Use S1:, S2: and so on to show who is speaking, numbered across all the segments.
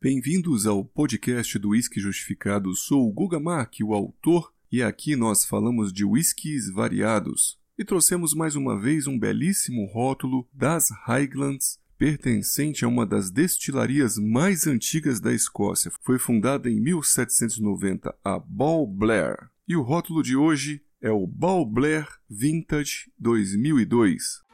S1: Bem-vindos ao podcast do Whisky Justificado. Sou o Guga Mark, o autor, e aqui nós falamos de whiskies variados. E trouxemos mais uma vez um belíssimo rótulo das Highlands, pertencente a uma das destilarias mais antigas da Escócia. Foi fundada em 1790, a Ball Blair. E o rótulo de hoje é o Ball Blair Vintage 2002.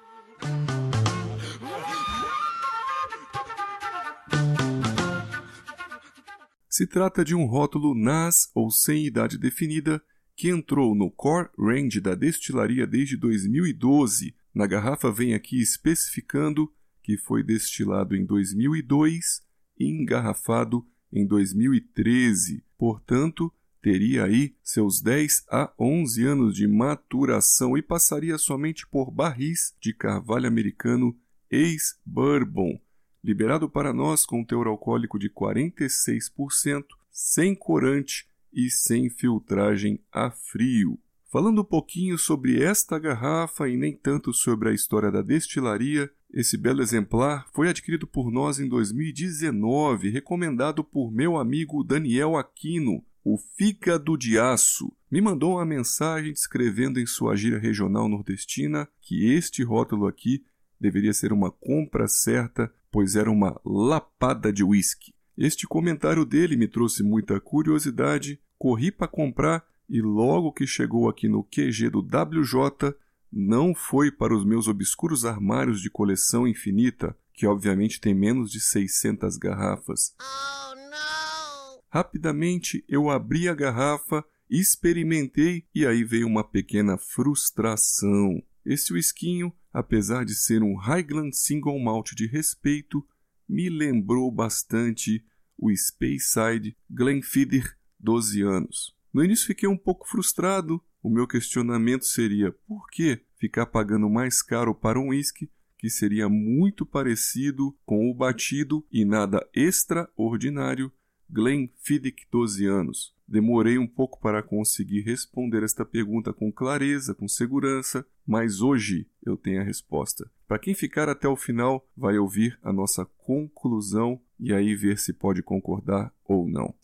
S1: Se trata de um rótulo NAS ou sem idade definida que entrou no Core Range da destilaria desde 2012. Na garrafa vem aqui especificando que foi destilado em 2002 e engarrafado em 2013. Portanto, teria aí seus 10 a 11 anos de maturação e passaria somente por barris de carvalho americano ex-bourbon liberado para nós com teor alcoólico de 46%, sem corante e sem filtragem a frio. Falando um pouquinho sobre esta garrafa e nem tanto sobre a história da destilaria, esse belo exemplar foi adquirido por nós em 2019, recomendado por meu amigo Daniel Aquino, o Fígado de Aço. Me mandou uma mensagem descrevendo em sua gíria regional nordestina que este rótulo aqui deveria ser uma compra certa pois era uma lapada de uísque. Este comentário dele me trouxe muita curiosidade, corri para comprar e logo que chegou aqui no QG do WJ, não foi para os meus obscuros armários de coleção infinita, que obviamente tem menos de 600 garrafas. Oh, Rapidamente eu abri a garrafa, experimentei e aí veio uma pequena frustração. Esse whiskinho apesar de ser um Highland Single Malt de respeito, me lembrou bastante o Speyside Glenfiddich 12 anos. No início fiquei um pouco frustrado. O meu questionamento seria: por que ficar pagando mais caro para um whisky que seria muito parecido com o batido e nada extraordinário Glenfiddich 12 anos? Demorei um pouco para conseguir responder esta pergunta com clareza, com segurança, mas hoje eu tenho a resposta. Para quem ficar até o final, vai ouvir a nossa conclusão e aí ver se pode concordar ou não.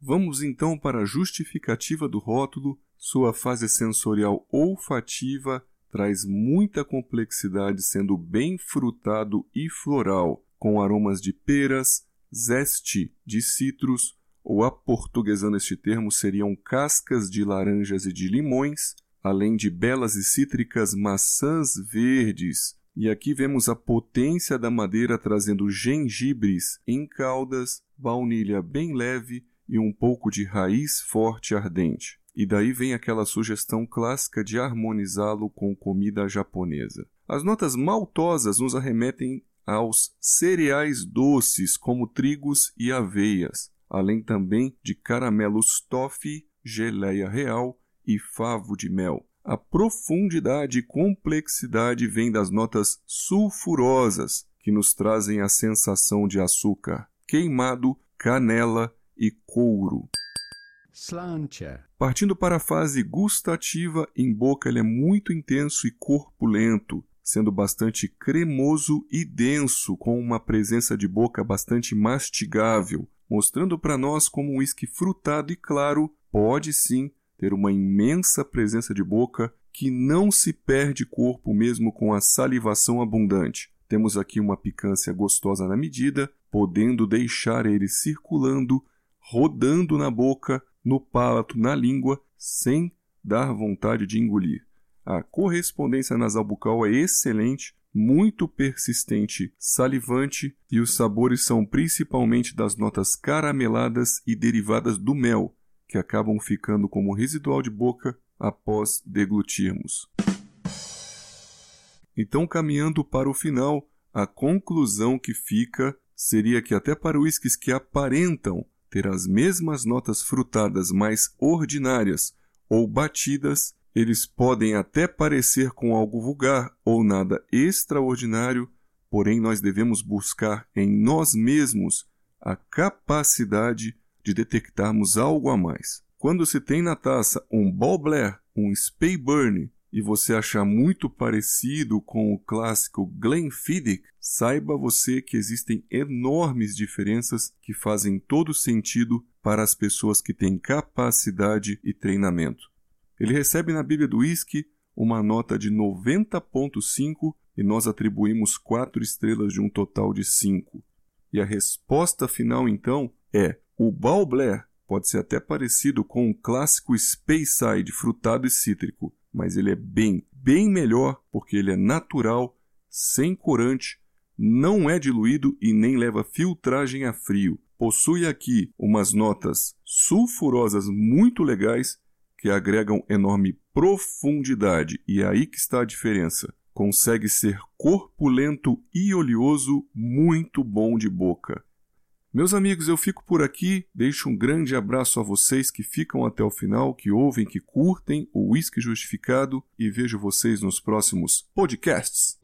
S1: Vamos então para a justificativa do rótulo. Sua fase sensorial olfativa traz muita complexidade, sendo bem frutado e floral, com aromas de peras, zeste de citros, ou aportuguesando este termo, seriam cascas de laranjas e de limões, além de belas e cítricas maçãs verdes. E aqui vemos a potência da madeira trazendo gengibres em caldas, baunilha bem leve e um pouco de raiz forte ardente. E daí vem aquela sugestão clássica de harmonizá-lo com comida japonesa. As notas maltosas nos arremetem aos cereais doces como trigos e aveias, além também de caramelos toffee, geleia real e favo de mel. A profundidade e complexidade vem das notas sulfurosas, que nos trazem a sensação de açúcar queimado, canela e couro. Slancher. Partindo para a fase gustativa, em boca ele é muito intenso e corpulento, sendo bastante cremoso e denso, com uma presença de boca bastante mastigável, mostrando para nós como um whisky frutado e claro pode sim ter uma imensa presença de boca que não se perde corpo mesmo com a salivação abundante. Temos aqui uma picância gostosa na medida, podendo deixar ele circulando, rodando na boca, no palato, na língua, sem dar vontade de engolir. A correspondência nasal bucal é excelente, muito persistente, salivante e os sabores são principalmente das notas carameladas e derivadas do mel, que acabam ficando como residual de boca após deglutirmos. Então, caminhando para o final, a conclusão que fica seria que até para uísques que aparentam ter as mesmas notas frutadas mais ordinárias ou batidas, eles podem até parecer com algo vulgar ou nada extraordinário, porém nós devemos buscar em nós mesmos a capacidade de detectarmos algo a mais. Quando se tem na taça um Ball Blair, um Speyburn e você achar muito parecido com o clássico Glenfiddich, saiba você que existem enormes diferenças que fazem todo sentido para as pessoas que têm capacidade e treinamento. Ele recebe na Bíblia do Whisky uma nota de 90.5 e nós atribuímos 4 estrelas de um total de 5. E a resposta final então é: o Balbler pode ser até parecido com o clássico Speyside frutado e cítrico, mas ele é bem, bem melhor porque ele é natural, sem corante, não é diluído e nem leva filtragem a frio. Possui aqui umas notas sulfurosas muito legais que agregam enorme profundidade, e é aí que está a diferença. Consegue ser corpulento e oleoso, muito bom de boca. Meus amigos, eu fico por aqui. Deixo um grande abraço a vocês que ficam até o final, que ouvem, que curtem o Whisky Justificado e vejo vocês nos próximos podcasts.